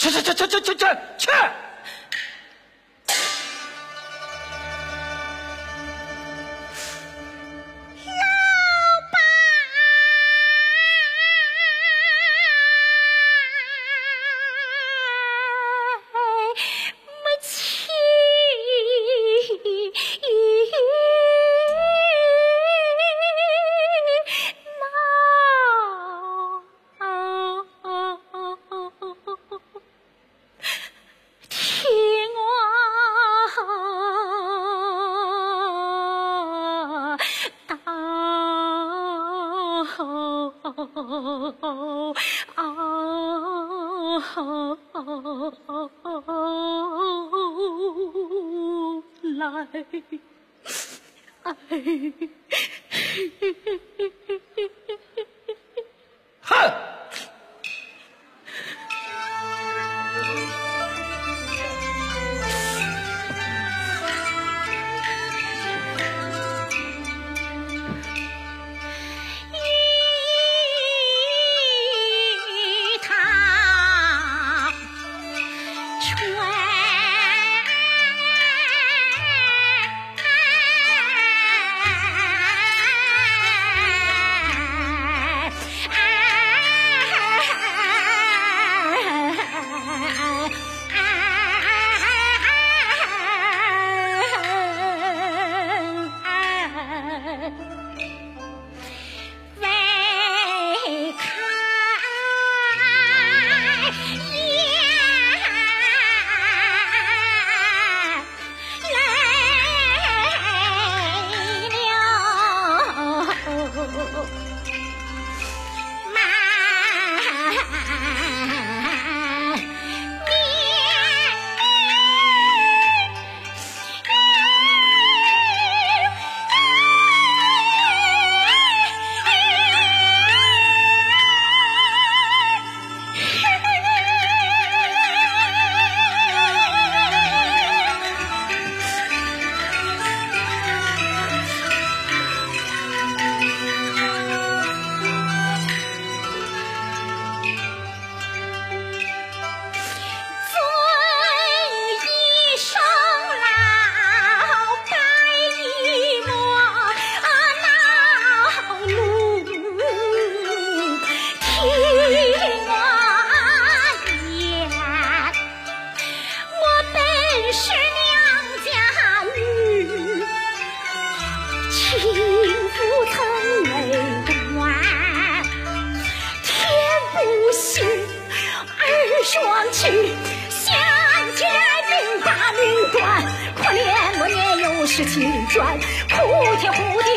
去去去去去去去去！哦哦，来，哎。是娘家女，情不疼，泪断，天不喜，儿双亲，相见定大命短，可怜我年，又是情专，哭天哭地。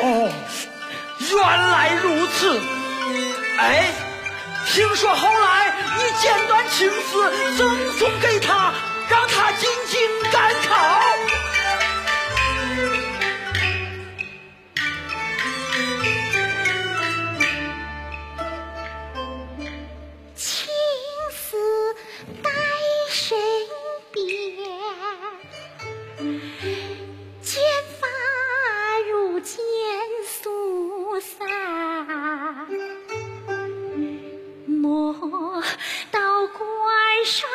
哦原来如此。哎听说后来你剪断情丝赠送给他让他进京赶考。我到关山